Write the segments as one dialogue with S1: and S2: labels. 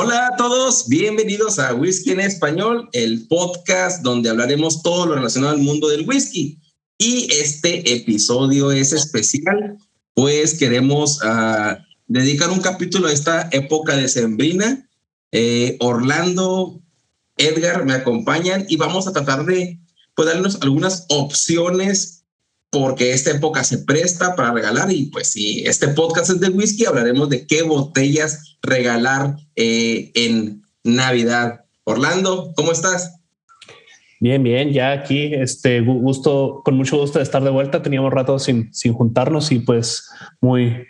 S1: Hola a todos, bienvenidos a Whisky en Español, el podcast donde hablaremos todo lo relacionado al mundo del whisky. Y este episodio es especial, pues queremos uh, dedicar un capítulo a esta época de Sembrina. Eh, Orlando, Edgar me acompañan y vamos a tratar de pues, darnos algunas opciones porque esta época se presta para regalar y pues si este podcast es de whisky, hablaremos de qué botellas regalar eh, en Navidad. Orlando, ¿cómo estás?
S2: Bien, bien, ya aquí, este gusto, con mucho gusto de estar de vuelta. Teníamos rato sin, sin juntarnos y pues muy,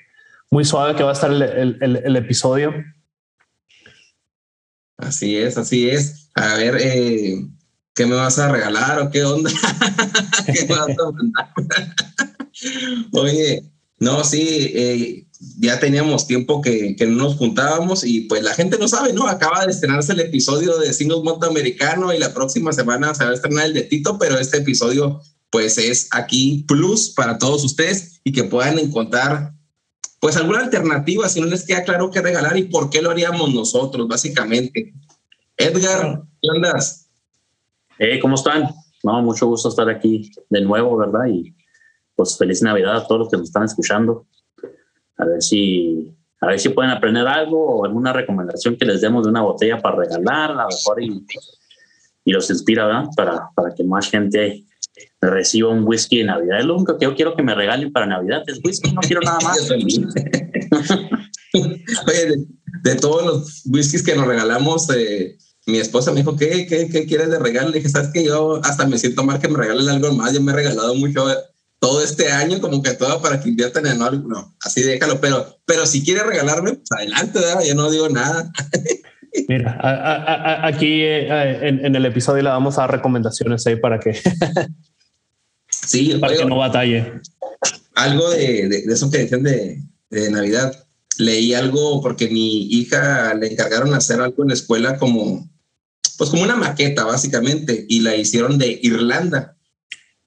S2: muy suave que va a estar el, el, episodio.
S1: Así es, así es. A ver, eh, ¿qué me vas a regalar o qué onda? ¿Qué vas a Oye, no, sí, eh, ya teníamos tiempo que, que, no nos juntábamos y pues la gente no sabe, ¿no? Acaba de estrenarse el episodio de Singles Monte Americano y la próxima semana se va a estrenar el de Tito, pero este episodio pues es aquí plus para todos ustedes y que puedan encontrar pues alguna alternativa si no les queda claro qué regalar y por qué lo haríamos nosotros, básicamente. Edgar, ¿qué andas?
S3: Eh, ¿Cómo están? No, mucho gusto estar aquí de nuevo, ¿verdad? Y pues feliz Navidad a todos los que nos están escuchando. A ver si, a ver si pueden aprender algo o alguna recomendación que les demos de una botella para regalar, a lo mejor y, y los inspira, ¿verdad? Para, para que más gente reciba un whisky de Navidad. Es lo único que yo quiero que me regalen para Navidad es whisky, no quiero nada más.
S1: Oye, de, todos los whiskies que nos regalamos, eh, mi esposa me dijo, ¿qué, qué, qué quieres de regalo? Le dije, ¿sabes que Yo hasta me siento mal que me regalen algo más. Yo me he regalado mucho todo este año, como que todo para que inviertan en algo. No, así déjalo. Pero, pero si quieres regalarme, pues adelante, ¿verdad? yo no digo nada.
S2: Mira, aquí eh, en, el episodio le vamos a dar recomendaciones ahí para que,
S1: sí,
S2: para que no batalle.
S1: Algo de, de, eso que decían de, de Navidad leí algo porque mi hija le encargaron hacer algo en la escuela como pues como una maqueta básicamente, y la hicieron de Irlanda.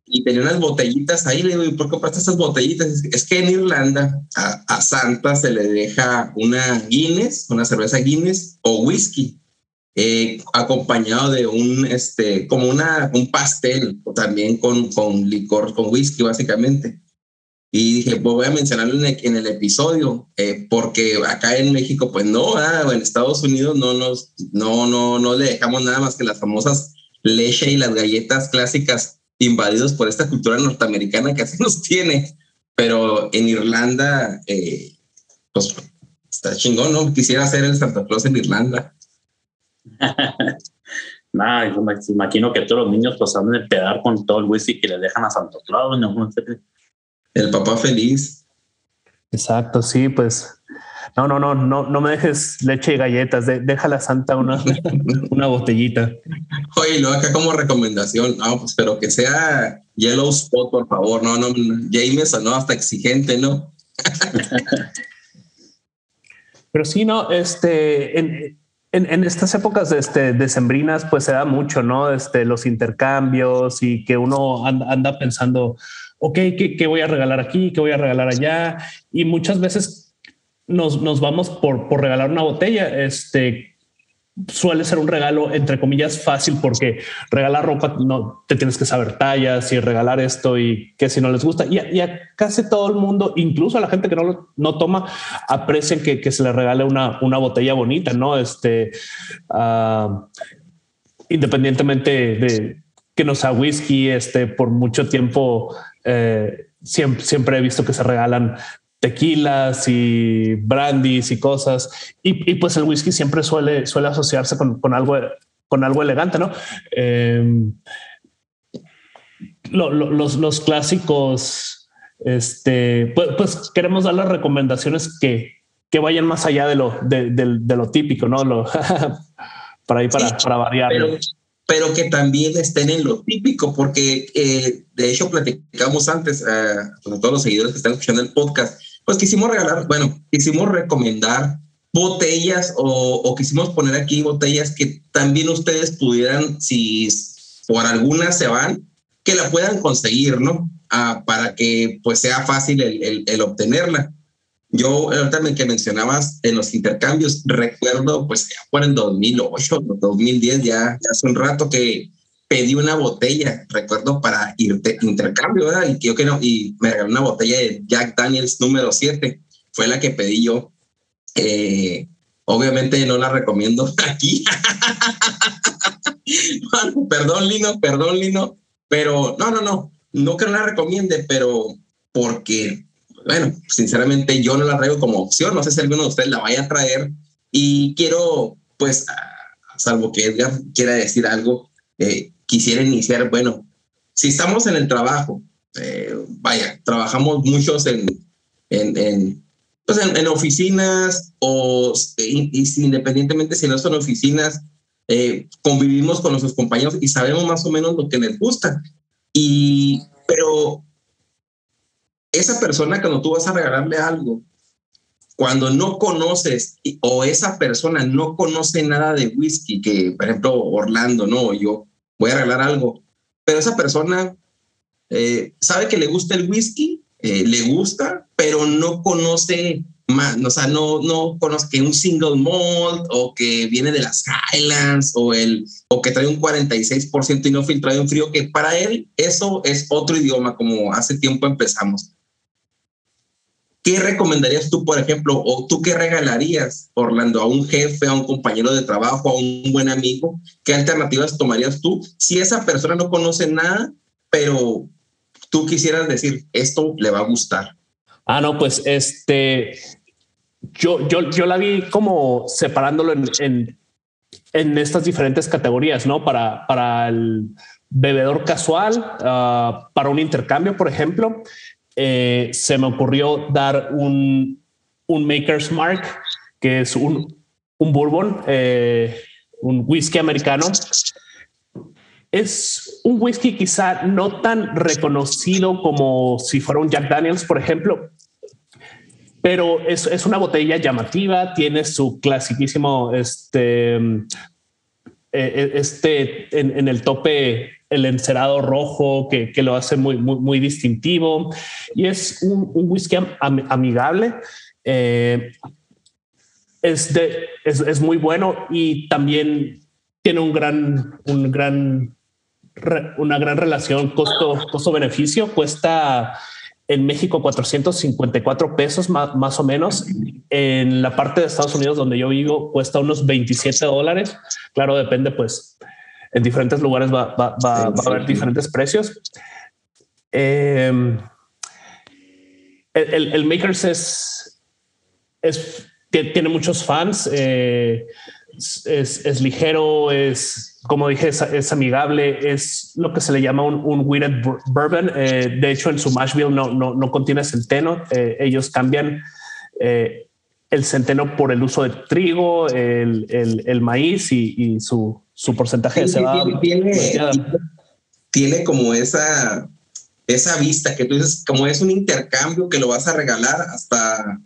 S1: Y tenía unas botellitas ahí, le digo, ¿y por qué compraste estas botellitas? Es que en Irlanda a, Santa se le deja una Guinness, una cerveza Guinness o whisky, eh, acompañado de un, este, como una, un pastel, también con, con licor, con whisky básicamente. Y dije, pues voy a mencionarlo en el, episodio, eh, porque acá en México, pues no, ah, en Estados Unidos no nos, no, no, no le dejamos nada más que las famosas leche y las galletas clásicas invadidos por esta cultura norteamericana que así nos tiene. Pero en Irlanda, eh, pues está chingón, ¿no? Quisiera hacer el Santa Claus en Irlanda.
S3: Me imagino que todos los niños pues de pedar con todo el whisky que le dejan a Santa Claus, ¿no?
S1: El papá feliz.
S2: Exacto, sí, pues. No, no, no, no, no me dejes leche y galletas, de, déjala santa una, una botellita.
S1: Oye, lo acá como recomendación, no, pues, pero que sea Yellow Spot, por favor, no, no, James, no, hasta exigente, ¿no?
S2: Pero sí, no, este, en, en, estas épocas de este, decembrinas, pues se da mucho, ¿no? Este, los intercambios y que uno anda, pensando, ok, ¿qué, ¿qué, voy a regalar aquí? ¿Qué voy a regalar allá? Y muchas veces nos, nos vamos por, por regalar una botella, este, suele ser un regalo entre comillas fácil porque regalar ropa no te tienes que saber tallas y regalar esto y que si no les gusta y a, casi todo el mundo, incluso a la gente que no no toma, aprecian que, que se le regale una, una botella bonita, no? Este, uh, independientemente de que no sea whisky, este, por mucho tiempo eh, siempre, siempre he visto que se regalan tequilas y brandis y cosas. Y, pues el whisky siempre suele, suele asociarse con, con algo, con algo elegante, ¿no? Em, los, los, clásicos, este, pues, pues, queremos dar las recomendaciones que, que vayan más allá de lo, de, lo típico, ¿no? Lo, para ir para, para variar.
S1: Pero, que también estén en lo típico, porque eh, de hecho platicamos antes eh, con todos los seguidores que están escuchando el podcast, pues quisimos regalar, bueno, quisimos recomendar botellas o, quisimos poner aquí botellas que también ustedes pudieran, si por alguna se van, que la puedan conseguir, ¿no? Ah, para que pues sea fácil el, el, obtenerla. Yo, ahorita que mencionabas en los intercambios, recuerdo, pues ya por el 2008, 2010, ya, ya hace un rato que pedí una botella, recuerdo, para irte, intercambio, ¿verdad? Y yo que no, y me regaló una botella de Jack Daniels número 7, fue la que pedí yo. Eh, obviamente no la recomiendo aquí. perdón, Lino, perdón, Lino, pero no, no, no, no que no la recomiende, pero porque, bueno, sinceramente yo no la traigo como opción, no sé si alguno de ustedes la vaya a traer y quiero, pues, salvo que Edgar quiera decir algo, eh, quisiera iniciar, bueno, si estamos en el trabajo, eh, vaya, trabajamos muchos en, en, en, pues en, oficinas o independientemente si no son oficinas, eh, convivimos con nuestros compañeros y sabemos más o menos lo que les gusta. Y, pero esa persona cuando tú vas a regalarle algo, cuando no conoces o esa persona no conoce nada de whisky, que por ejemplo Orlando, no, yo voy a regalar algo. Pero esa persona eh, sabe que le gusta el whisky, eh, le gusta, pero no conoce más, o sea, no, no conoce que un single malt o que viene de las Highlands o, el, o que trae un 46% y no filtrado en frío, que para él eso es otro idioma, como hace tiempo empezamos. ¿Qué recomendarías tú, por ejemplo, o tú qué regalarías, Orlando, a un jefe, a un compañero de trabajo, a un buen amigo? ¿Qué alternativas tomarías tú si esa persona no conoce nada, pero tú quisieras decir, esto le va a gustar?
S2: Ah, no, pues este, yo, yo, yo la vi como separándolo en, en, estas diferentes categorías, ¿no? Para, para el bebedor casual, ah, para un intercambio, por ejemplo, eh, se me ocurrió dar un, un Maker's Mark, que es un, un bourbon, eh, un whisky americano. Es un whisky quizá no tan reconocido como si fuera un Jack Daniels, por ejemplo, pero es, es una botella llamativa, tiene su clasiquísimo este, eh, este en, en el tope el encerado rojo que, lo hace muy, muy, muy, distintivo y es un, un whisky amigable. Eh, es, de, es, es, muy bueno y también tiene un gran, un gran, una gran relación costo, costo beneficio. Cuesta en México 454 pesos más, más, o menos. En la parte de Estados Unidos donde yo vivo cuesta unos 27 dólares. Claro, depende pues en diferentes lugares va, va, va, a haber diferentes precios. Em, el, el, Makers es, es, tiene muchos fans, eh, es, es, ligero, es, como dije, es, amigable, es lo que se le llama un, un weighted bourbon. Eh, de hecho, en su Mashville no, no, no contiene centeno. Eh, ellos cambian el centeno por el uso de trigo, el, el, el maíz y, y su, su porcentaje de cebada.
S1: Tiene, tiene, como esa, esa vista que tú dices, como es un intercambio que lo vas a regalar hasta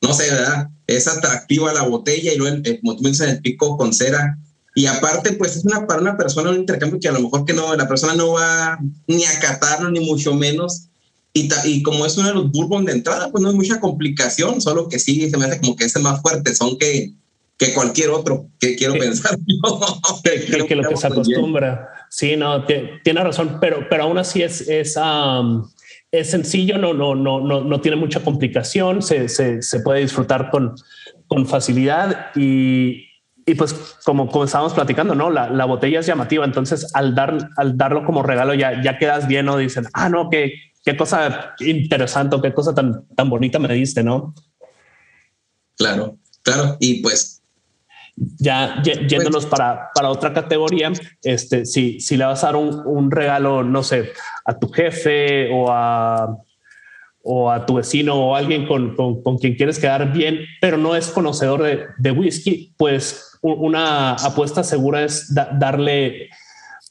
S1: no sé, ¿verdad? Es atractiva la botella y luego, el, como tú dices, el pico con cera. Y aparte, pues es una, para una persona un intercambio que a lo mejor que no, la persona no va ni a catarlo, ni mucho menos. Y, y como es uno de los bourbon de entrada, pues no hay mucha complicación, solo que sí se me hace como que es más fuerte, son que, que cualquier otro, que quiero pensar
S2: Que, que, lo que se acostumbra. Sí, no, tiene razón, pero, pero aún así es, es, es sencillo, no, no, no, no, no tiene mucha complicación, se, se, se puede disfrutar con, con facilidad y, y pues como, como estábamos platicando, ¿no? La, la, botella es llamativa, entonces al, dar, al darlo como regalo ya, ya quedas bien, ¿no? Dicen, ah, no, qué, qué cosa interesante, qué cosa tan, tan bonita me diste, ¿no?
S1: Claro, claro, y pues
S2: ya yéndonos para, para otra categoría, este, si, si le vas a dar un, un, regalo, no sé, a tu jefe o a, o a tu vecino o alguien con, con, con quien quieres quedar bien, pero no es conocedor de, de whisky, pues una apuesta segura es darle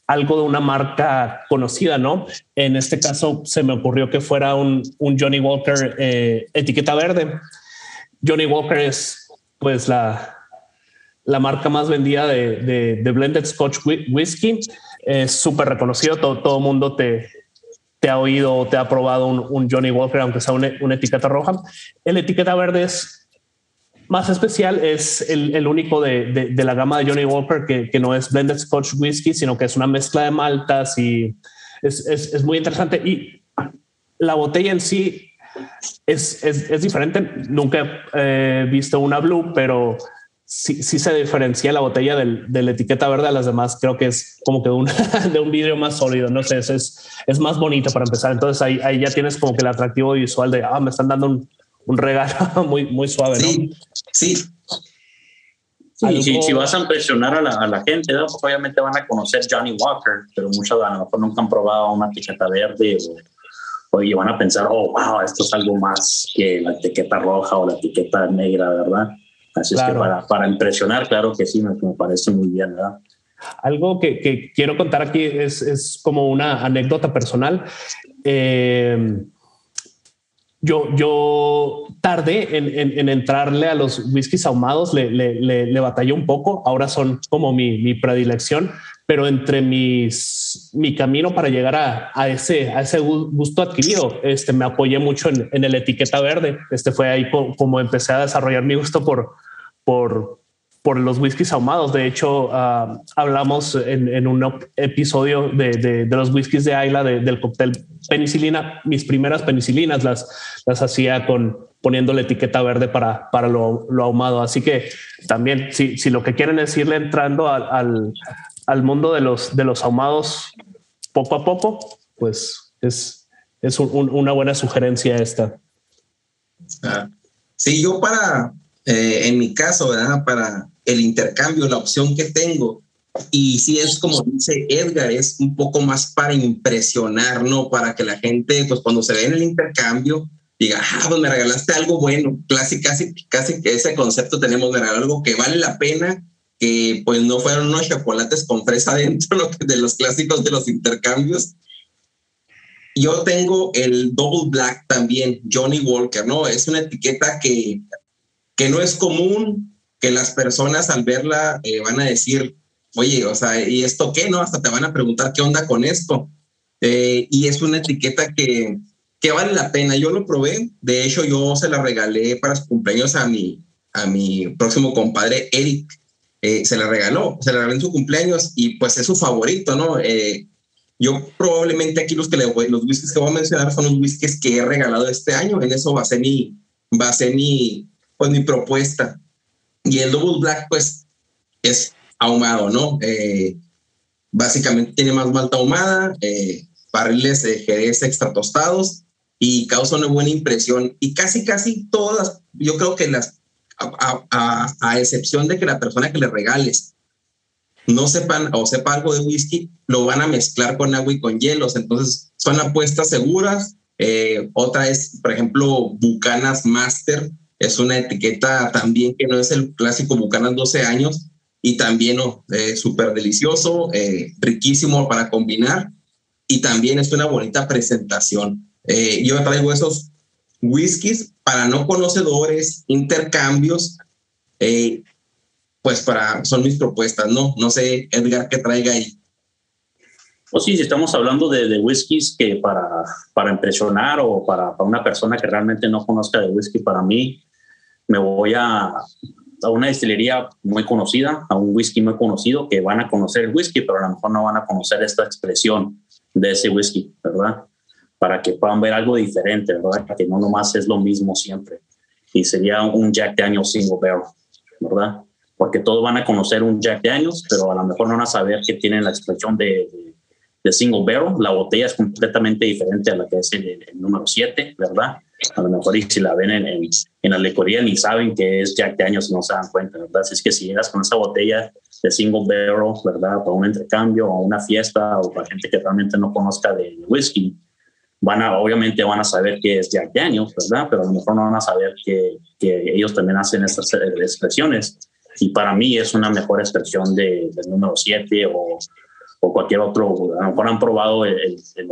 S2: algo de una marca conocida, ¿no? En este caso se me ocurrió que fuera un, un Johnny Walker eh, etiqueta verde. Johnny Walker es pues la, la marca más vendida de, de, blended Scotch whisky. Es súper reconocido, todo el mundo te, te ha oído o te ha probado un, Johnny Walker, aunque sea una, etiqueta roja. El etiqueta verde es más especial, es el, único de, de, la gama de Johnny Walker que, que, no es blended Scotch whisky, sino que es una mezcla de maltas y es, es, es muy interesante. Y la botella en sí es, es diferente. Nunca he visto una blue, pero sí, sí se diferencia la botella del, de la etiqueta verde a las demás. Creo que es como que un, de un vidrio más sólido. No sé, es, es, más bonito para empezar. Entonces ahí, ahí ya tienes como que el atractivo visual de, ah, me están dando un, un regalo muy, muy suave.
S1: Sí, sí.
S3: si, si, vas a impresionar a la, a la gente, pues obviamente van a conocer Johnny Walker, pero muchos a lo mejor nunca han probado una etiqueta verde o, o van a pensar, oh, wow, esto es algo más que la etiqueta roja o la etiqueta negra, ¿verdad? Así es que para, para, impresionar, claro que sí, me, me parece muy bien, ¿verdad?
S2: Algo que, que, quiero contar aquí es, es como una anécdota personal. Eh, yo, yo tardé en, en, en, entrarle a los whiskies ahumados, le, le, le, le batallé un poco, ahora son como mi, mi, predilección, pero entre mis, mi camino para llegar a, a, ese, a ese gusto adquirido, este, me apoyé mucho en, en el etiqueta verde. Este fue ahí como empecé a desarrollar mi gusto por, por, por los whiskies ahumados. De hecho, uh, hablamos en, un episodio de, de, los whiskies de Ayla del cóctel penicilina. Mis primeras penicilinas las, las hacía con poniendo la etiqueta verde para, para lo, ahumado. Así que también, si, si, lo que quieren es irle entrando al, al, mundo de los, de los ahumados poco a poco, pues es, es un, una buena sugerencia esta.
S1: Ah, sí, yo para, eh, en mi caso, ¿verdad? Para el intercambio, la opción que tengo, y si es como dice Edgar, es un poco más para impresionar, ¿no? Para que la gente, pues cuando se ve en el intercambio, diga, ah, pues me regalaste algo bueno. Casi, casi, casi que ese concepto tenemos, de algo que vale la pena, que pues no fueron unos chocolates con fresa dentro de los clásicos de los intercambios. Yo tengo el Double Black también, Johnny Walker, ¿no? Es una etiqueta que que no es común que las personas al verla eh, van a decir, oye, o sea, ¿y esto qué? No, hasta te van a preguntar qué onda con esto. Eh, y es una etiqueta que, que vale la pena. Yo lo probé, de hecho yo se la regalé para su cumpleaños a mi, a mi próximo compadre Eric. Eh, se la regaló, se la regaló en su cumpleaños y pues es su favorito, ¿no? yo probablemente aquí los que los whiskies que voy a mencionar son los whiskies que he regalado este año. En eso va va mi, pues mi propuesta. Y el Double Black, pues, es ahumado, ¿no? Eh, básicamente tiene más malta ahumada, eh, barriles de jerez extra tostados y causa una buena impresión. Y casi, casi todas, yo creo que las, a, a, a, excepción de que la persona que le regales no sepan o sepa algo de whisky, lo van a mezclar con agua y con hielos. Entonces, son apuestas seguras. Eh, otra es, por ejemplo, Bucanas Master, es una etiqueta también que no es el clásico Bucanas 12 años y también oh, eh, súper delicioso, eh, riquísimo para combinar y también es una bonita presentación. Eh, yo traigo esos whiskies para no conocedores, intercambios, eh, pues para, son mis propuestas, ¿no? No sé, Edgar, qué traiga ahí.
S3: Pues sí, si estamos hablando de, de whiskies que para, para impresionar o para, para, una persona que realmente no conozca de whisky, para mí, me voy a, a una destilería muy conocida, a un whisky muy conocido, que van a conocer el whisky, pero a lo mejor no van a conocer esta expresión de ese whisky, ¿verdad? Para que puedan ver algo diferente, ¿verdad? Que no nomás es lo mismo siempre. Y sería un Jack Daniels single barrel, ¿verdad? Porque todos van a conocer un Jack Daniels, pero a lo mejor no van a saber que tienen la expresión de, de, single barrel. La botella es completamente diferente a la que es el, el número 7, ¿verdad? a lo mejor y si la ven en, en, la lecoría ni saben que es Jack Daniels y no se dan cuenta, ¿verdad? Así es que si llegas con esa botella de single barrel, ¿verdad? Para un intercambio o una fiesta o para gente que realmente no conozca de whisky, van a, obviamente van a saber que es Jack Daniels, ¿verdad? Pero a lo mejor no van a saber que, que ellos también hacen estas expresiones. Y para mí es una mejor expresión de, del número 7 o, o cualquier otro. A lo mejor han probado el, el,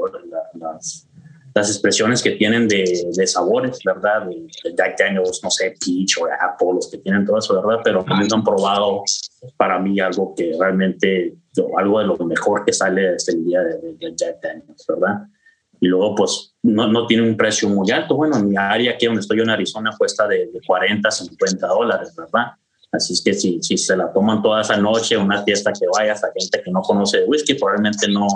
S3: las las expresiones que tienen de, de sabores, ¿verdad? De, Jack Daniels, no sé, peach o apple, los que tienen todo eso, ¿verdad? Pero también han probado para mí algo que realmente, algo de lo mejor que sale desde el día de, Jack Daniels, ¿verdad? Y luego, pues, no, no, tiene un precio muy alto. Bueno, en mi área aquí donde estoy yo en Arizona cuesta de, 40 50 dólares, ¿verdad? Así es que si, si se la toman toda esa noche, una fiesta que vayas a gente que no conoce de whisky, probablemente no,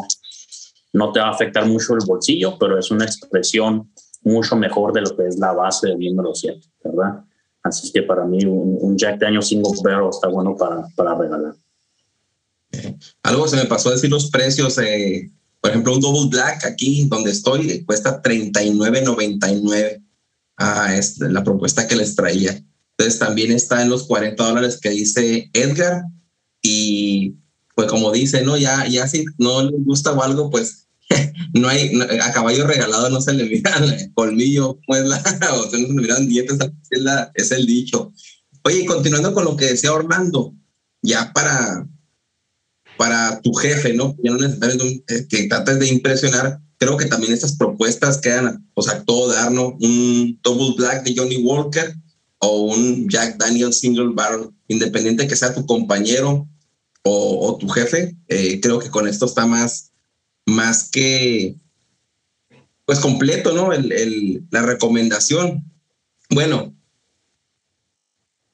S3: no te va a afectar mucho el bolsillo, pero es una expresión mucho mejor de lo que es la base del número 7, ¿verdad? Así es que para mí un, Jack Daniels single barrel está bueno para, para regalar.
S1: Algo se me pasó a decir los precios. Eh, por ejemplo, un Double Black aquí donde estoy cuesta 39.99. Ah, es la propuesta que les traía. Entonces también está en los 40 dólares que dice Edgar y pues como dice, ¿no? Ya, ya si no le gusta o algo, pues no hay, a caballo regalado no se le miran colmillo, pues la, o se no le miran dientes, es, la, es el dicho. Oye, continuando con lo que decía Orlando, ya para, para tu jefe, ¿no? Ya no necesariamente eh, que trates de impresionar, creo que también estas propuestas quedan, o sea, todo dar, ¿no? Un Double Black de Johnny Walker o un Jack Daniel Single Barrel, independiente que sea tu compañero o, tu jefe, eh, creo que con esto está más, más que, pues completo, ¿no? El, la recomendación. Bueno,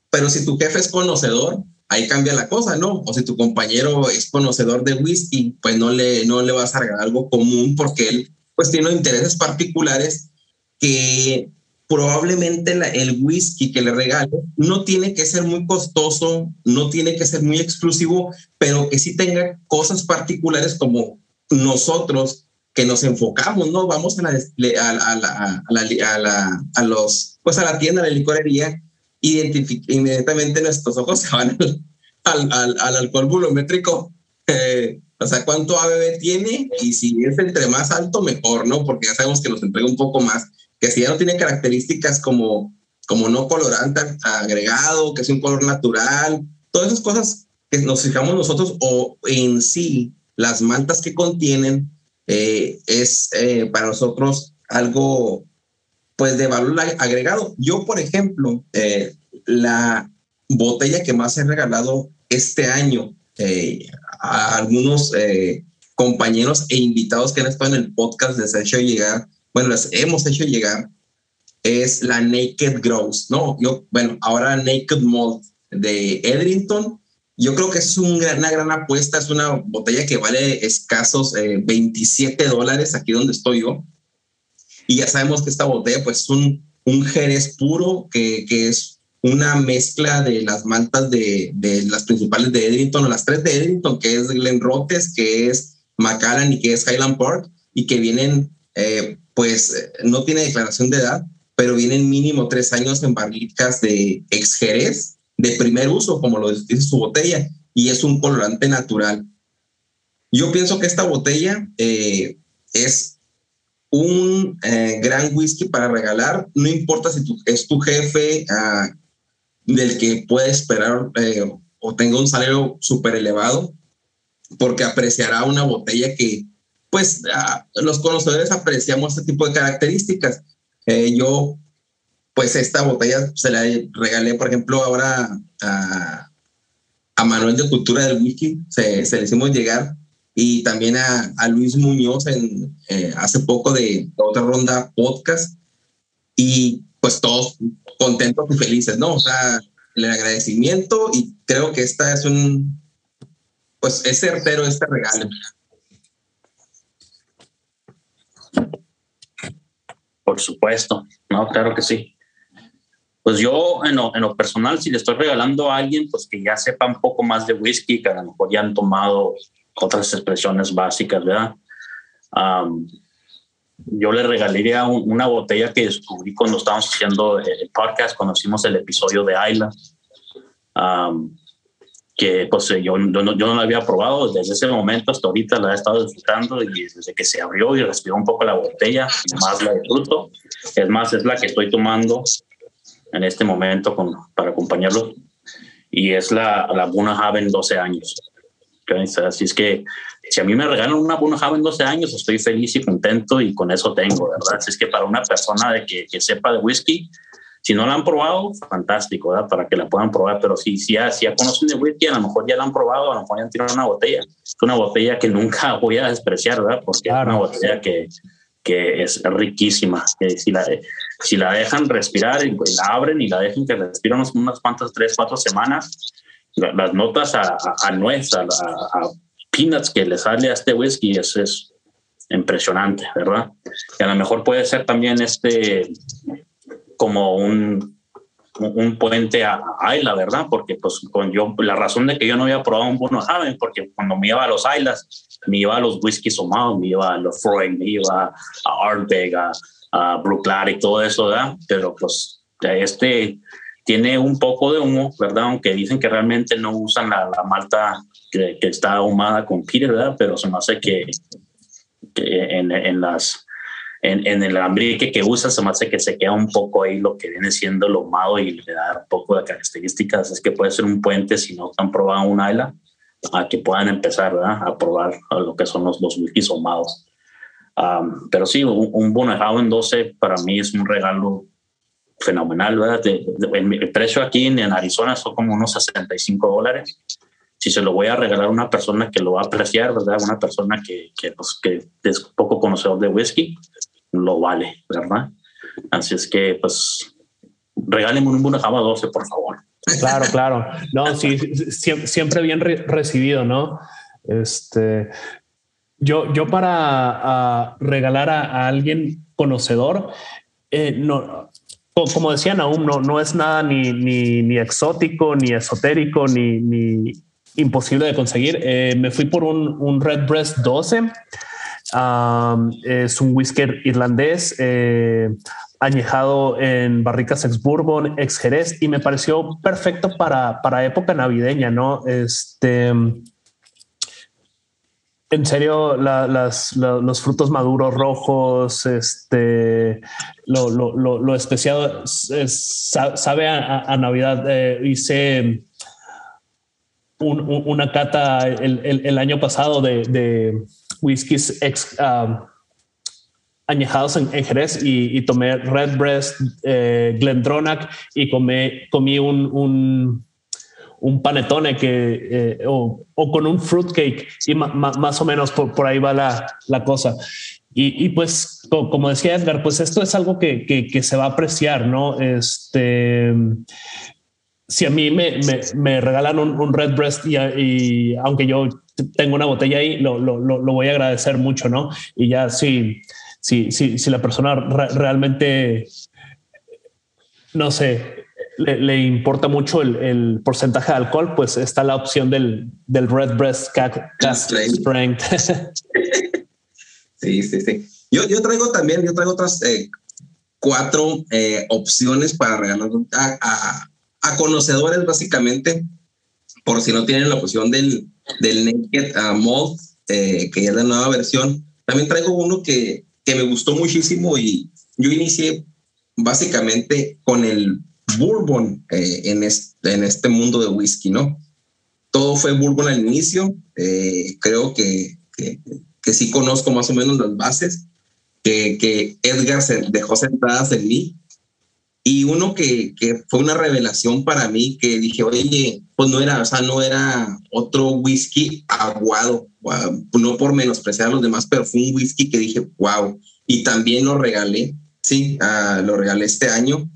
S1: pero si tu jefe es conocedor, ahí cambia la cosa, ¿no? O si tu compañero es conocedor de whisky, pues no le, no le vas a regalar algo común porque él pues tiene intereses particulares que probablemente el whisky que le regale no tiene que ser muy costoso, no tiene que ser muy exclusivo, pero que sí tenga cosas particulares como nosotros que nos enfocamos, ¿no? Vamos a la, a, los, pues a la tienda, a la licorería, inmediatamente nuestros ojos se van al, al, al alcohol volumétrico. Eh, o sea, cuánto ABB tiene y si es entre más alto, mejor, ¿no? Porque ya sabemos que nos entrega un poco más que si ya no tiene características como, como no colorante agregado, que es un color natural, todas esas cosas que nos fijamos nosotros o en sí las mantas que contienen eh, es eh, para nosotros algo pues de valor agregado. Yo, por ejemplo, eh, la botella que más he regalado este año a algunos compañeros e invitados que han estado en el podcast les he hecho llegar bueno, las hemos hecho llegar, es la Naked Grows, ¿no? Yo, bueno, ahora Naked Malt de Edrington. Yo creo que es una gran apuesta, es una botella que vale escasos 27 eh, dólares aquí donde estoy yo. Y ya sabemos que esta botella pues es un, un jerez puro que, que es una mezcla de las mantas de, de, las principales de Edrington, o las tres de Edrington, que es Glen Rotes, que es Macallan y que es Highland Park, y que vienen eh, pues eh, no tiene declaración de edad, pero vienen mínimo tres años en barricas de ex Jerez de primer uso, como lo dice su botella, y es un colorante natural. Yo pienso que esta botella eh, es un eh, gran whisky para regalar, no importa si es tu jefe ah, del que puede esperar o tenga un salario súper elevado, porque apreciará una botella que pues los conocedores apreciamos este tipo de características. Eh, yo pues esta botella se la regalé, por ejemplo, ahora a, Manuel de Cultura del Whisky, se, le hicimos llegar, y también a, Luis Muñoz en, eh, hace poco de otra ronda podcast, y pues todos contentos y felices, ¿no? O sea, el agradecimiento y creo que esta es un, pues es certero este regalo.
S3: Por supuesto, no, claro que sí. Pues yo en lo, en lo, personal, si le estoy regalando a alguien, pues que ya sepa un poco más de whisky, que a lo mejor ya han tomado otras expresiones básicas, ¿verdad? yo le regalaría una botella que descubrí cuando estábamos haciendo el podcast, cuando hicimos el episodio de Ayla, que pues yo, yo, no, yo no la había probado desde ese momento hasta ahorita, la he estado disfrutando y desde que se abrió y respiró un poco la botella, más la disfruto. Es más, es la que estoy tomando en este momento con, para acompañarlo y es la, la Buna Haven 12 años. Así es que si a mí me regalan una Buna Haven 12 años, estoy feliz y contento y con eso tengo, ¿verdad? Así es que para una persona de que, que sepa de whisky, si no la han probado, fantástico, ¿verdad? Para que la puedan probar, pero si, si, ya, si ya conocen de whisky, a lo mejor ya la han probado, a lo mejor ya han tirado una botella. Es una botella que nunca voy a despreciar, ¿verdad? Porque es una botella que, que es riquísima. Que si, la, si la dejan respirar y la abren y la dejan que respire unas, cuantas, tres, cuatro semanas, las notas a, a, nuez, a, a, peanuts que le sale a este whisky es, es impresionante, ¿verdad? Y a lo mejor puede ser también este como un, un puente a Ayla, ¿verdad? Porque pues con yo, la razón de que yo no había probado un Bono Haven, porque cuando me iba a los Aylas, me iba a los whisky somados, me iba a los Freud, me iba a Ardbeg, a, a y todo eso, ¿verdad? Pero pues este tiene un poco de humo, ¿verdad? Aunque dicen que realmente no usan la, la malta que, que, está ahumada con Peter, ¿verdad? Pero se me hace que, que en, en las en, el alambrique que usa se me hace que se queda un poco ahí lo que viene siendo lo malo y le da un poco de características. Es que puede ser un puente si no han probado un AILA a que puedan empezar a probar lo que son los, los whisky ahumados. Um, pero sí, un, un en 12 para mí es un regalo fenomenal. ¿verdad? el, precio aquí en, Arizona son como unos 65 dólares si se lo voy a regalar a una persona que lo va a apreciar, ¿verdad? Una persona que, que, pues, que es poco conocedor de whisky, lo vale, ¿verdad? Así es que, pues, regálenme un Java 12, por favor.
S2: Claro, claro. No, sí, siempre bien recibido, ¿no? Este, yo, yo para regalar a, alguien conocedor, eh, no, como decían aún, no, no es nada ni, ni, ni exótico, ni esotérico, ni, ni imposible de conseguir. Eh, me fui por un, un Red Breast 12 es un whisky irlandés eh, añejado en barricas ex bourbon, ex jerez y me pareció perfecto para, para época navideña, ¿no? Este, en serio, los frutos maduros rojos, este, lo, lo, lo, especiado sabe a, Navidad. Eh, hice una cata el, año pasado de whiskies ex, um, añejados en, Jerez y, tomé Red Breast, eh, Glendronach y comé, comí un, un, un panetone que, eh, o, o, con un fruitcake y más o menos por, por ahí va la, la cosa. Y, y, pues, como decía Edgar, pues esto es algo que, que, que se va a apreciar, ¿no? Este, si a mí me, me, me regalan un, un, Red Breast y, y aunque yo tengo una botella ahí, lo, lo, lo, voy a agradecer mucho, ¿no? Y ya si, si, si, si la persona realmente, no sé, le, le importa mucho el, el, porcentaje de alcohol, pues está la opción del, del Red Breast Cast Strength.
S1: sí, sí, sí. Yo, yo traigo también, yo traigo otras eh, cuatro eh, opciones para regalar a, a, a conocedores, básicamente, por si no tienen la opción del, del Naked uh, que es la nueva versión. También traigo uno que, que me gustó muchísimo y yo inicié básicamente con el bourbon eh, en, este, en este mundo de whisky, ¿no? Todo fue bourbon al inicio. Eh, creo que, que, que, sí conozco más o menos las bases que, que Edgar se dejó sentadas en mí. Y uno que, que, fue una revelación para mí, que dije, oye, pues no era, o sea, no era otro whisky aguado, no por menospreciar a los demás, pero fue un whisky que dije, wow, y también lo regalé, sí, uh, lo regalé este año,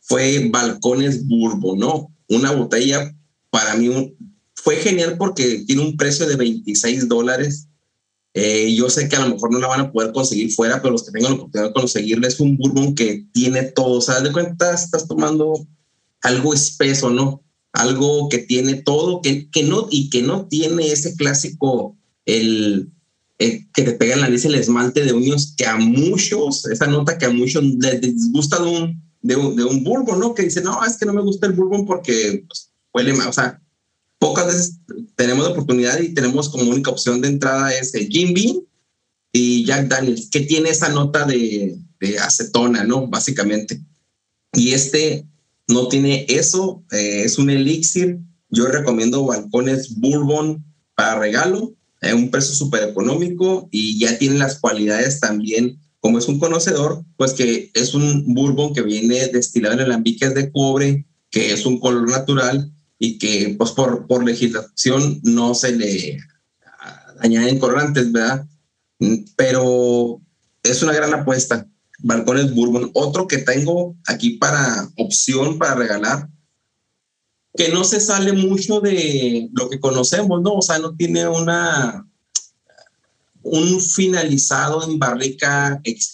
S1: fue Balcones Bourbon, ¿no? Una botella para mí fue genial porque tiene un precio de 26 dólares eh, yo sé que a lo mejor no la van a poder conseguir fuera, pero los que tengan la oportunidad de conseguirla es un bourbon que tiene todo. O sea, de cuenta estás tomando algo espeso, ¿no? Algo que tiene todo, que, que no, y que no tiene ese clásico, el, que te pega en la nariz el esmalte de uñas, que a muchos, esa nota que a muchos les disgusta de un, de un, de un bourbon, ¿no? Que dice, no, es que no me gusta el bourbon porque pues, huele mal, o sea, pocas veces tenemos oportunidad y tenemos como única opción de entrada es Jim Beam y Jack Daniels, que tiene esa nota de, acetona, ¿no? Básicamente. Y este no tiene eso, eh, es un elixir. Yo recomiendo balcones bourbon para regalo, es un precio súper económico y ya tiene las cualidades también, como es un conocedor, pues que es un bourbon que viene destilado en alambiques de cobre, que es un color natural y que pues por, por legislación no se le añaden colorantes, ¿verdad? Pero es una gran apuesta. Balcones Bourbon. Otro que tengo aquí para opción para regalar, que no se sale mucho de lo que conocemos, ¿no? O sea, no tiene una un finalizado en barrica ex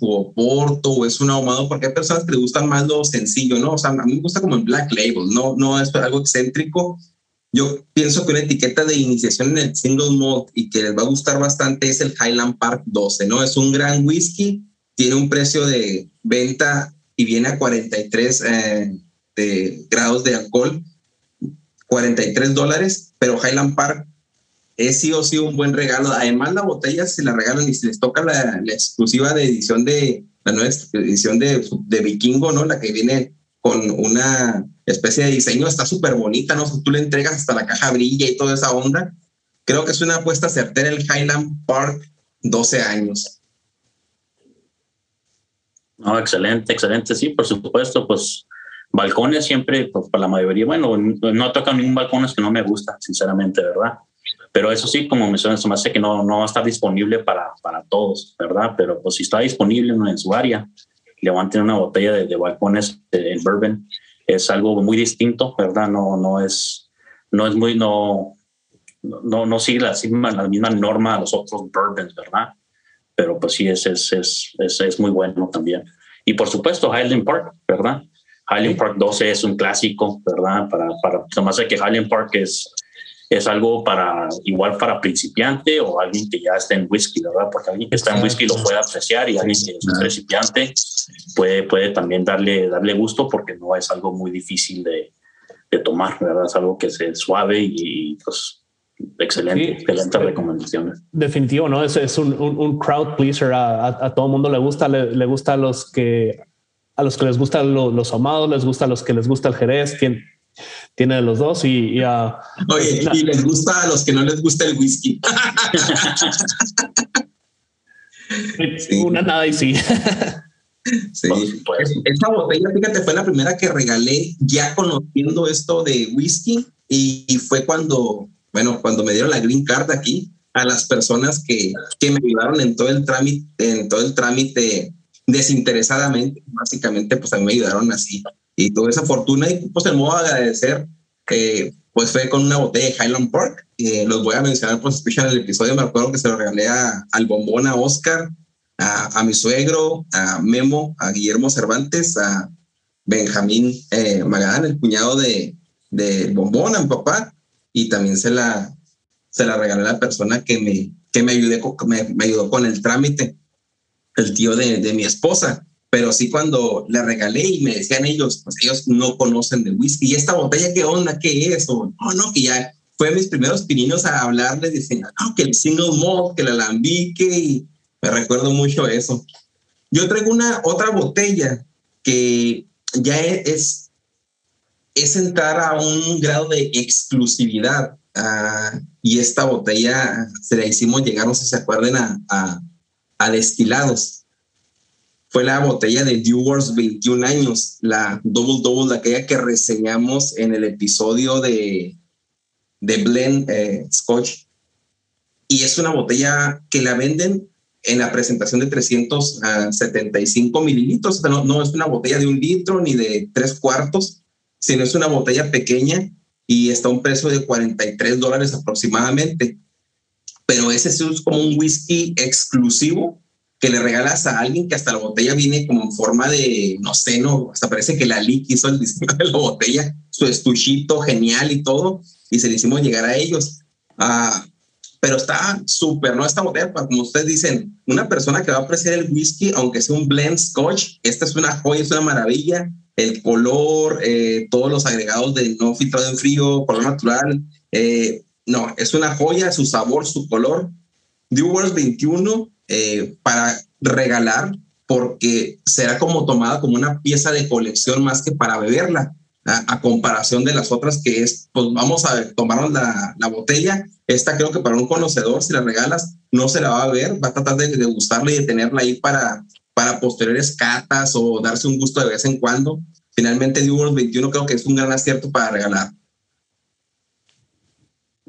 S1: o Porto o es un ahumado, porque hay personas que les gustan más lo sencillo, ¿no? O sea, a mí me gusta como en Black Label, no, no es algo excéntrico. Yo pienso que una etiqueta de iniciación en el single malt y que les va a gustar bastante es el Highland Park 12, ¿no? Es un gran whisky, tiene un precio de venta y viene a 43 eh, de grados de alcohol, 43 dólares, pero Highland Park es sí o sí un buen regalo. Además, la botella se la regalan y se les toca la, exclusiva de edición de la nueva edición de, Vikingo, ¿no? La que viene con una especie de diseño, está súper bonita, ¿no? tú le entregas hasta la caja brilla y toda esa onda. Creo que es una apuesta certera el Highland Park 12 años.
S3: No, excelente, excelente. Sí, por supuesto, pues balcones siempre, pues para la mayoría, bueno, no toca ningún balcón es que no me gusta, sinceramente, ¿verdad? Pero eso sí, como mencionas, me hace que no, no va a estar disponible para, para todos, ¿verdad? Pero pues si está disponible en su área, levanten una botella de, de balcones en bourbon, es algo muy distinto, ¿verdad? No, no es, no es muy, no, no, no sigue la misma, la misma norma a los otros bourbons, ¿verdad? Pero pues sí, es, es, es, es, es muy bueno también. Y por supuesto, Highland Park, ¿verdad? Highland Park 12 es un clásico, ¿verdad? Para, para, nomás que Highland Park es, es algo para igual para principiante o alguien que ya está en whisky, ¿verdad? Porque alguien que está en whisky lo puede apreciar y alguien que es principiante puede, puede también darle, darle gusto porque no es algo muy difícil de, de tomar, ¿verdad? Es algo que es suave y pues excelente, excelentes recomendaciones.
S2: Definitivo, ¿no? Es, es un, un, crowd pleaser, a, a, todo mundo le gusta, le, le, gusta a los que a los que les gustan los, los amados, les gusta a los que les gusta el jerez, quien tiene de los dos y,
S1: Oye, pues, y les gusta a los que no les gusta el whisky.
S2: Una nada y sí.
S1: Sí, esta botella, fíjate, fue la primera que regalé ya conociendo esto de whisky y, fue cuando, bueno, cuando me dieron la green card aquí a las personas que, que me ayudaron en todo el trámite, en todo el trámite desinteresadamente, básicamente, pues a mí me ayudaron así y toda esa fortuna y pues el modo de agradecer eh, pues fue con una botella de Highland Park eh, los voy a mencionar pues escuchan el episodio. Me acuerdo que se lo regalé a, al bombón a Oscar a, a, mi suegro a Memo a Guillermo Cervantes a Benjamín eh, Magadán el cuñado de, de bombón a mi papá y también se la se la regalé a la persona que me que me, ayudé, me, me ayudó con el trámite el tío de, de mi esposa pero sí cuando le regalé y me decían ellos, pues ellos no conocen de whisky, y esta botella, ¿qué onda? ¿Qué es? O no, no, que ya fue mis primeros pininos a hablarles, dicen, no, que el single malt, que el alambique, y me recuerdo mucho eso. Yo traigo una otra botella que ya es, es entrar a un grado de exclusividad. Uh, y esta botella se la hicimos llegar, no sé si se acuerden, a, a, a destilados fue la botella de Dewars 21 años, la Double Double, aquella que reseñamos en el episodio de, de Blend eh, Scotch. Y es una botella que la venden en la presentación de 375 mililitros. no, no es una botella de un litro ni de tres cuartos, sino es una botella pequeña y está a un precio de 43 dólares aproximadamente. Pero ese es como un whisky exclusivo que le regalas a alguien que hasta la botella viene como en forma de, no sé, no, hasta parece que la Lick hizo el diseño de la botella, su estuchito genial y todo, y se le hicimos llegar a ellos. Ah, pero está súper, ¿no? Esta botella, como ustedes dicen, una persona que va a apreciar el whisky, aunque sea un blend scotch, esta es una joya, es una maravilla. El color, eh, todos los agregados de no filtrado en frío, color natural. Eh, no, es una joya, su sabor, su color. Dewars 21 eh, para regalar porque será como tomada como una pieza de colección más que para beberla, a, comparación de las otras que es, pues vamos a tomar la, la, botella, esta creo que para un conocedor, si la regalas, no se la va a ver, va a tratar de, de gustarla y de tenerla ahí para, para posteriores catas o darse un gusto de vez en cuando. Finalmente, Dewars 21 creo que es un gran acierto para regalar.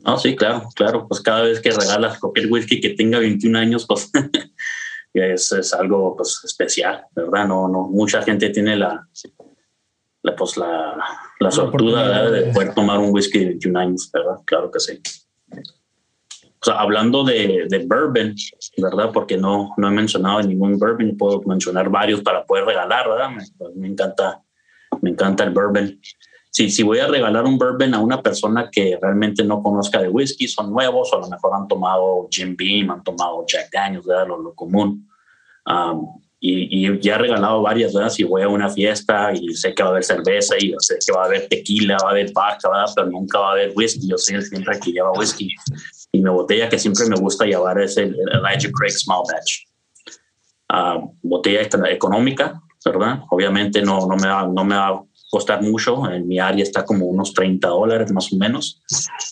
S3: No, sí, claro, claro. Pues cada vez que regalas cualquier whisky que tenga 21 años, pues es, es, algo pues, especial, ¿verdad? No, no, mucha gente tiene la, la pues la, la sortuda de poder tomar un whisky de 21 años, ¿verdad? Claro que sí. O sea, hablando de, de, bourbon, ¿verdad? Porque no, no he mencionado ningún bourbon, puedo mencionar varios para poder regalar, ¿verdad? Me, me encanta, me encanta el bourbon si, si voy a regalar un bourbon a una persona que realmente no conozca de whisky, son nuevos o a lo mejor han tomado Jim Beam, han tomado Jack Daniels, ¿verdad? Lo, lo común. Um, y, y, ya he regalado varias, ¿verdad? Si voy a una fiesta y sé que va a haber cerveza y sé que va a haber tequila, va a haber vodka, ¿verdad? Pero nunca va a haber whisky. Yo soy el siempre que lleva whisky. Y mi botella que siempre me gusta llevar es el Elijah Craig Small Batch. Uh, botella económica, ¿verdad? Obviamente no, no me da, no me da costar mucho. En mi área está como unos 30 dólares más o menos,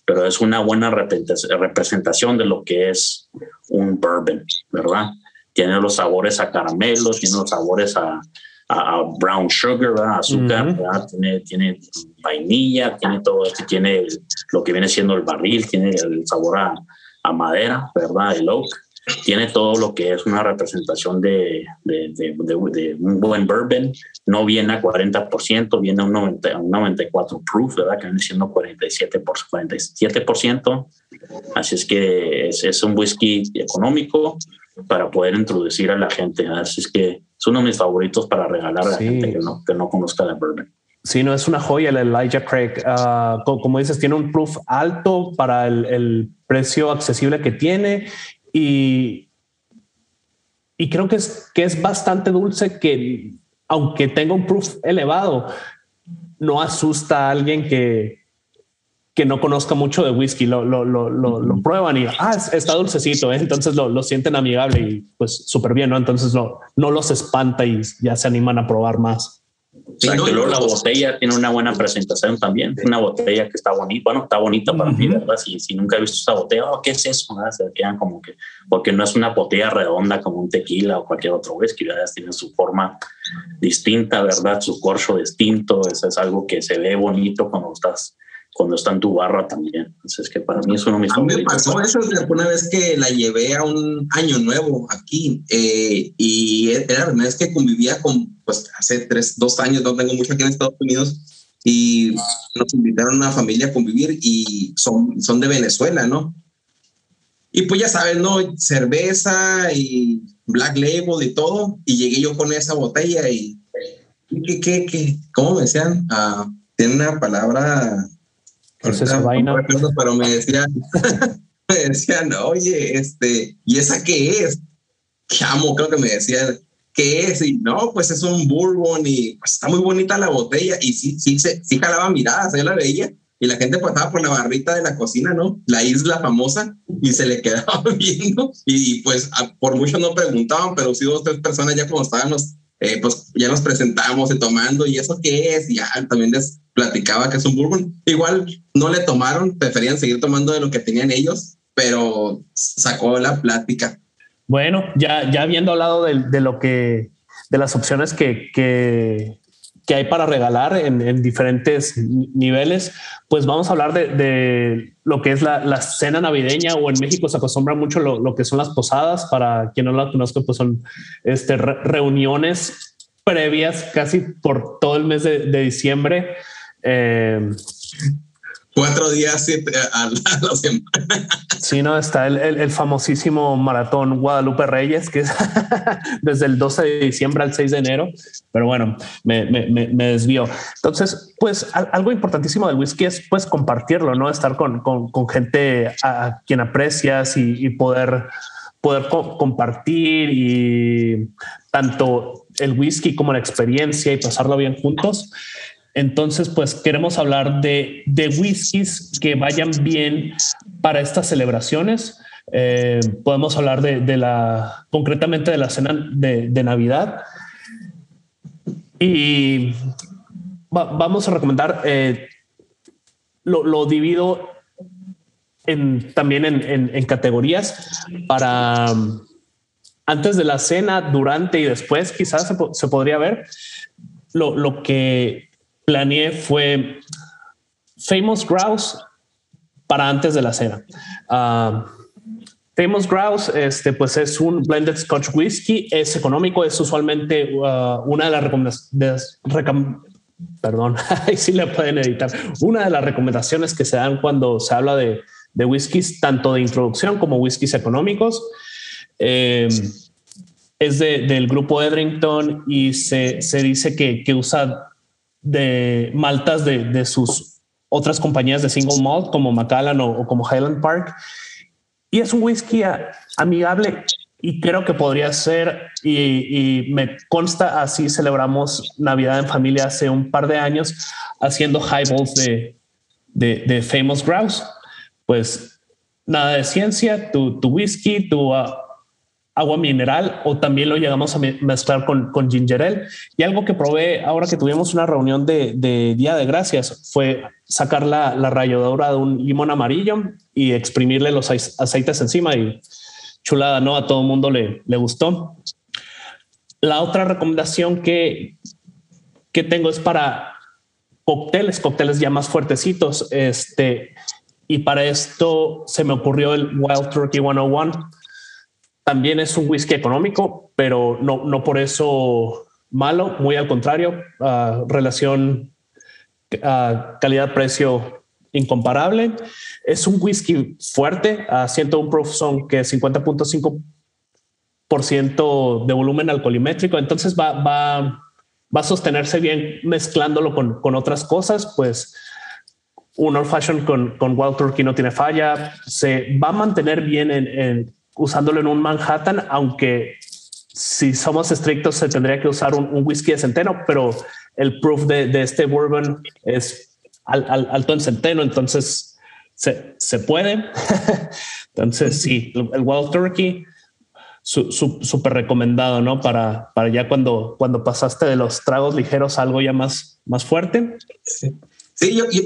S3: pero es una buena representación de lo que es un bourbon, ¿verdad? Tiene los sabores a caramelos, tiene los sabores a, a brown sugar, azúcar, Tiene, tiene vainilla, tiene todo esto, tiene lo que viene siendo el barril, tiene el sabor a, a madera, ¿verdad? El oak tiene todo lo que es una representación de, de, de, un buen bourbon. No viene a 40%, viene a un, 90, un 94 proof, ¿verdad? Que viene siendo 47 por 47%. Así es que es, es, un whisky económico para poder introducir a la gente. Así es que es uno de mis favoritos para regalar a la gente que no, que no conozca de bourbon.
S2: Sí, no es una joya el Elijah Craig. Uh, como dices, tiene un proof alto para el, el, precio accesible que tiene y, y creo que es, que es bastante dulce que, aunque tenga un proof elevado, no asusta a alguien que, que no conozca mucho de whisky. Lo, lo, lo, lo, prueban y ah, está dulcecito. ¿eh? Entonces lo, sienten amigable y pues súper bien. ¿no? Entonces no, no los espanta y ya se animan a probar más.
S3: Exacto, luego la botella tiene una buena presentación también. Una botella que está bonita, bueno, está bonita para mí, ¿verdad? Si, si, nunca he visto esta botella, oh, ¿qué es eso? Se quedan como que, porque no es una botella redonda como un tequila o cualquier otro whisky, ¿verdad? Tiene su forma distinta, ¿verdad? Su corcho distinto. Eso es algo que se ve bonito cuando estás cuando está en tu barra también. Entonces, que para mí es uno de mis
S1: a mí me pasó eso una vez que la llevé a un año nuevo aquí eh, y era la primera vez que convivía con, pues hace tres, dos años, no tengo mucho aquí en Estados Unidos y nos invitaron a una familia a convivir y son, son de Venezuela, ¿no? Y pues ya saben, ¿no? Cerveza y Black Label y todo. Y llegué yo con esa botella y, ¿qué, qué, qué? ¿Cómo me decían? Ah, tiene una palabra
S2: es esa vaina.
S1: pero me decían, me decían, oye, este, ¿y esa qué es? amo creo que me decían, ¿qué es? Y no, pues es un bourbon y pues, está muy bonita la botella. Y sí, sí, sí, sí jalaba miradas, yo la veía. Y la gente pasaba por la barrita de la cocina, ¿no? La isla famosa, y se le quedaba viendo. Y, pues por mucho no preguntaban, pero sí dos, tres personas ya como estaban eh, pues ya nos presentamos y tomando, ¿y eso qué es? Y ya también les platicaba que es un bourbon. Igual no le tomaron, preferían seguir tomando de lo que tenían ellos, pero sacó la plática.
S2: Bueno, ya, ya habiendo hablado de, de lo que de las opciones que, que, que hay para regalar en, en, diferentes niveles, pues vamos a hablar de, de lo que es la, la, cena navideña o en México se acostumbra mucho lo, lo, que son las posadas. Para quien no la conozca, pues son este, re, reuniones previas casi por todo el mes de, de diciembre. Eh,
S1: cuatro días a la semana.
S2: Sí, no, está el, el, el, famosísimo maratón Guadalupe Reyes, que es desde el 12 de diciembre al 6 de enero. Pero bueno, me, me, me desvío. Entonces, pues algo importantísimo del whisky es pues compartirlo, ¿no? Estar con, con, con gente a quien aprecias y, y poder, poder co compartir y tanto el whisky como la experiencia y pasarlo bien juntos. Entonces, pues queremos hablar de, de whiskies que vayan bien para estas celebraciones. Eh, podemos hablar de, de, la, concretamente de la cena de, de Navidad. Y va, vamos a recomendar, eh, lo, lo, divido en, también en, en, en categorías para antes de la cena, durante y después, quizás se, se podría ver lo, lo que planeé fue Famous Grouse para antes de la cena. Uh, Famous Grouse, este, pues es un blended Scotch whisky, es económico, es usualmente uh, una de las recomendaciones, una de las recomendaciones que se dan cuando se habla de, whiskies, tanto de introducción como whiskies económicos. Eh, es de, del grupo Edrington y se, se dice que, que usa de maltas de, de, sus otras compañías de single malt como Macallan o, como Highland Park. Y es un whisky amigable y creo que podría ser, y, me consta así celebramos Navidad en familia hace un par de años haciendo highballs de, de, de Famous Grouse. Pues nada de ciencia, tu, tu whisky, tu uh, agua mineral o también lo llegamos a mezclar con, con ginger ale. Y algo que probé ahora que tuvimos una reunión de, de Día de Gracias fue sacar la, la ralladura de un limón amarillo y exprimirle los aceites encima y chulada, ¿no? A todo mundo le, le gustó. La otra recomendación que, que tengo es para cócteles, cócteles ya más fuertecitos. Este, y para esto se me ocurrió el Wild Turkey 101 también es un whisky económico, pero no, no por eso malo, muy al contrario, uh, relación uh, calidad-precio incomparable. Es un whisky fuerte, a uh, 101 proof son que 50.5% de volumen alcoholimétrico, entonces va, va, va a sostenerse bien mezclándolo con, con otras cosas, pues un old fashion con, con Wild Turkey no tiene falla, se va a mantener bien en, en usándolo en un Manhattan, aunque si somos estrictos se tendría que usar un, un whisky de centeno, pero el proof de, de este bourbon es al, al, alto en centeno, entonces se, se puede. entonces sí, el Wild Turkey súper su, su, recomendado, ¿no? Para, para ya cuando, cuando pasaste de los tragos ligeros a algo ya más, más fuerte.
S1: Sí, sí yo, yo,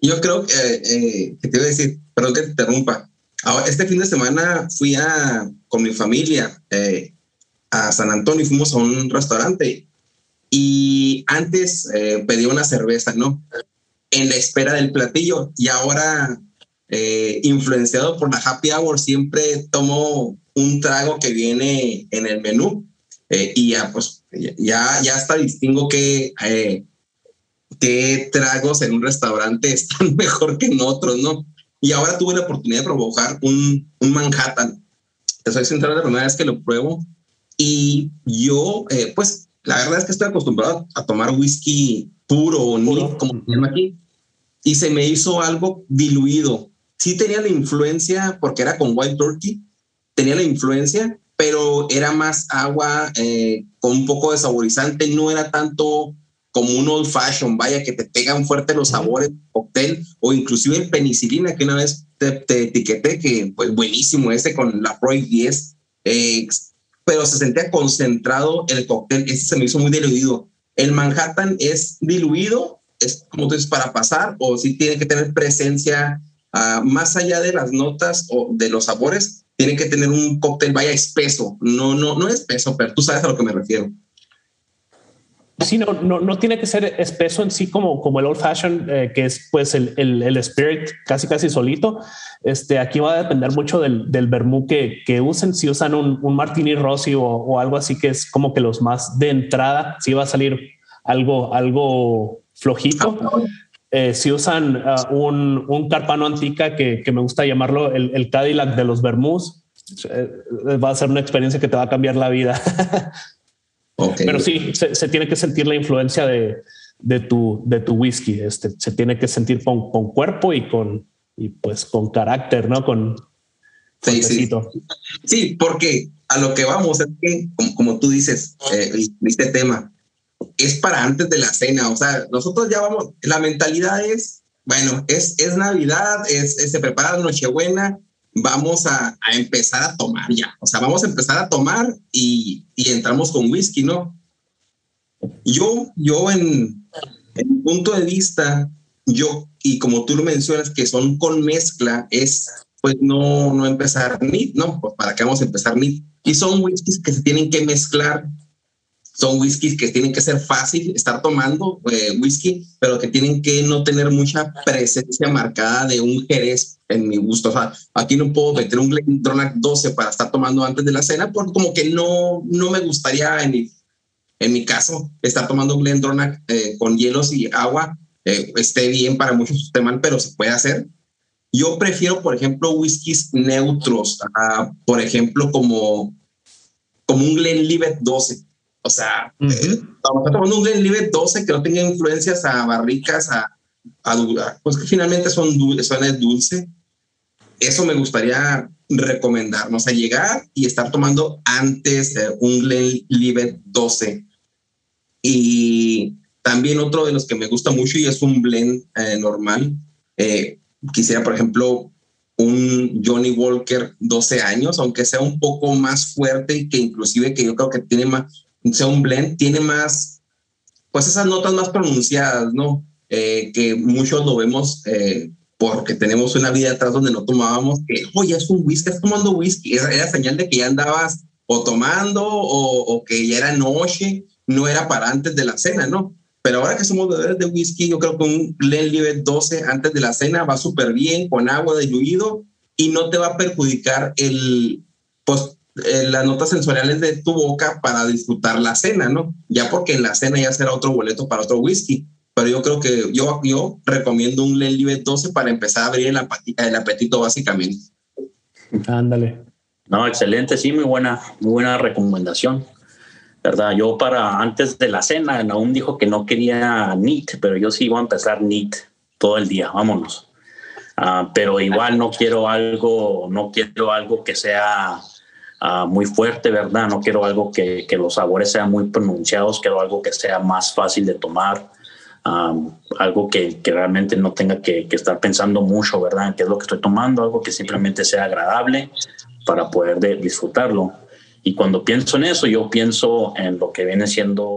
S1: yo, creo que, eh, que te iba a decir, perdón que te interrumpa, este fin de semana fui a, con mi familia eh, a San Antonio y fuimos a un restaurante y antes eh, pedí una cerveza, ¿no? En la espera del platillo y ahora eh, influenciado por la happy hour siempre tomo un trago que viene en el menú eh, y ya pues ya, ya hasta distingo que qué tragos en un restaurante están mejor que en otros, ¿no? Y ahora tuve la oportunidad de provocar un, un Manhattan. Te soy sincero, la primera vez que lo pruebo. Y yo, eh, pues, la verdad es que estoy acostumbrado a tomar whisky puro o ni como se llama aquí. Y se me hizo algo diluido. Sí tenía la influencia, porque era con White Turkey, tenía la influencia, pero era más agua eh, con un poco de saborizante, no era tanto como un old fashion, vaya, que te pegan fuerte los sabores, cóctel, o inclusive el penicilina, que una vez te, te, etiqueté, que pues buenísimo ese con la Pro 10, eh, pero se sentía concentrado el cóctel, ese se me hizo muy diluido. El Manhattan es diluido, es como tú dices, para pasar, o si sí tiene que tener presencia ah, más allá de las notas o de los sabores, tiene que tener un cóctel vaya espeso. No, no, no espeso, pero tú sabes a lo que me refiero.
S2: Sí, no, no, no, tiene que ser espeso en sí como, como el old fashion, eh, que es pues el, el, el, spirit casi casi solito. Este, aquí va a depender mucho del, del vermú que, que, usen. Si usan un, un martini rossi o, o, algo así que es como que los más de entrada, sí va a salir algo, algo flojito. Eh, si usan uh, un, un, carpano antica que, que, me gusta llamarlo el, el Cadillac de los vermús, eh, va a ser una experiencia que te va a cambiar la vida. Okay. Pero sí, se, se, tiene que sentir la influencia de, de, tu, de tu whisky. Este, se tiene que sentir con, con cuerpo y con, y pues con carácter, ¿no? Con,
S1: sí, sí. sí, porque a lo que vamos es que, como, como tú dices, eh, este tema, es para antes de la cena. O sea, nosotros ya vamos, la mentalidad es, bueno, es, es Navidad, es, es se prepara Nochebuena, vamos a, empezar a tomar ya. O sea, vamos a empezar a tomar y, y entramos con whisky, ¿no? Yo, yo en, en punto de vista, yo, y como tú lo mencionas, que son con mezcla, es pues no, no empezar ni, ¿no? Pues para qué vamos a empezar ni. Y son whiskies que se tienen que mezclar son whiskies que tienen que ser fácil estar tomando eh, whisky, pero que tienen que no tener mucha presencia marcada de un jerez en mi gusto. O sea, aquí no puedo meter un Glendronach 12 para estar tomando antes de la cena, porque como que no, no me gustaría en mi, en mi caso estar tomando un Glendronach eh, con hielos y agua. Eh, esté bien para muchos, mal, pero se puede hacer. Yo prefiero, por ejemplo, whiskies neutros, uh, por ejemplo, como, como un Glenlivet 12 o sea, uh -huh. eh, estamos tomando un Glenlivet 12 que no tenga influencias a barricas, a, a, pues que finalmente son dulces, son dulce. Eso me gustaría recomendarnos a llegar y estar tomando antes eh, un Glenlivet 12. Y también otro de los que me gusta mucho y es un blend eh, normal. Eh, quisiera, por ejemplo, un Johnny Walker 12 años, aunque sea un poco más fuerte y que inclusive que yo creo que tiene más, sea un blend, tiene más, pues esas notas más pronunciadas, ¿no? Eh, que muchos lo vemos eh, porque tenemos una vida atrás donde no tomábamos, que, oye, es un whisky, estás tomando whisky, era, era, señal de que ya andabas o tomando o, o, que ya era noche, no era para antes de la cena, ¿no? Pero ahora que somos bebedores de whisky, yo creo que un Glenlivet 12 antes de la cena va súper bien, con agua diluido y no te va a perjudicar el, pues, eh, las notas sensoriales de tu boca para disfrutar la cena, ¿no? Ya porque en la cena ya será otro boleto para otro whisky. Pero yo creo que yo, yo recomiendo un Glenlivet 12 para empezar a abrir el, apetito, el apetito básicamente.
S2: Ándale.
S3: No, excelente, sí, muy buena, muy buena recomendación. ¿Verdad? Yo para antes de la cena, aún dijo que no quería NEAT, pero yo sí iba a empezar NEAT todo el día, vámonos. Uh, pero igual no quiero algo, no quiero algo que sea Uh, muy fuerte, ¿verdad? No quiero algo que, que, los sabores sean muy pronunciados, quiero algo que sea más fácil de tomar, um, algo que, que, realmente no tenga que, que, estar pensando mucho, ¿verdad? Qué es lo que estoy tomando, algo que simplemente sea agradable para poder de, disfrutarlo. Y cuando pienso en eso, yo pienso en lo que viene siendo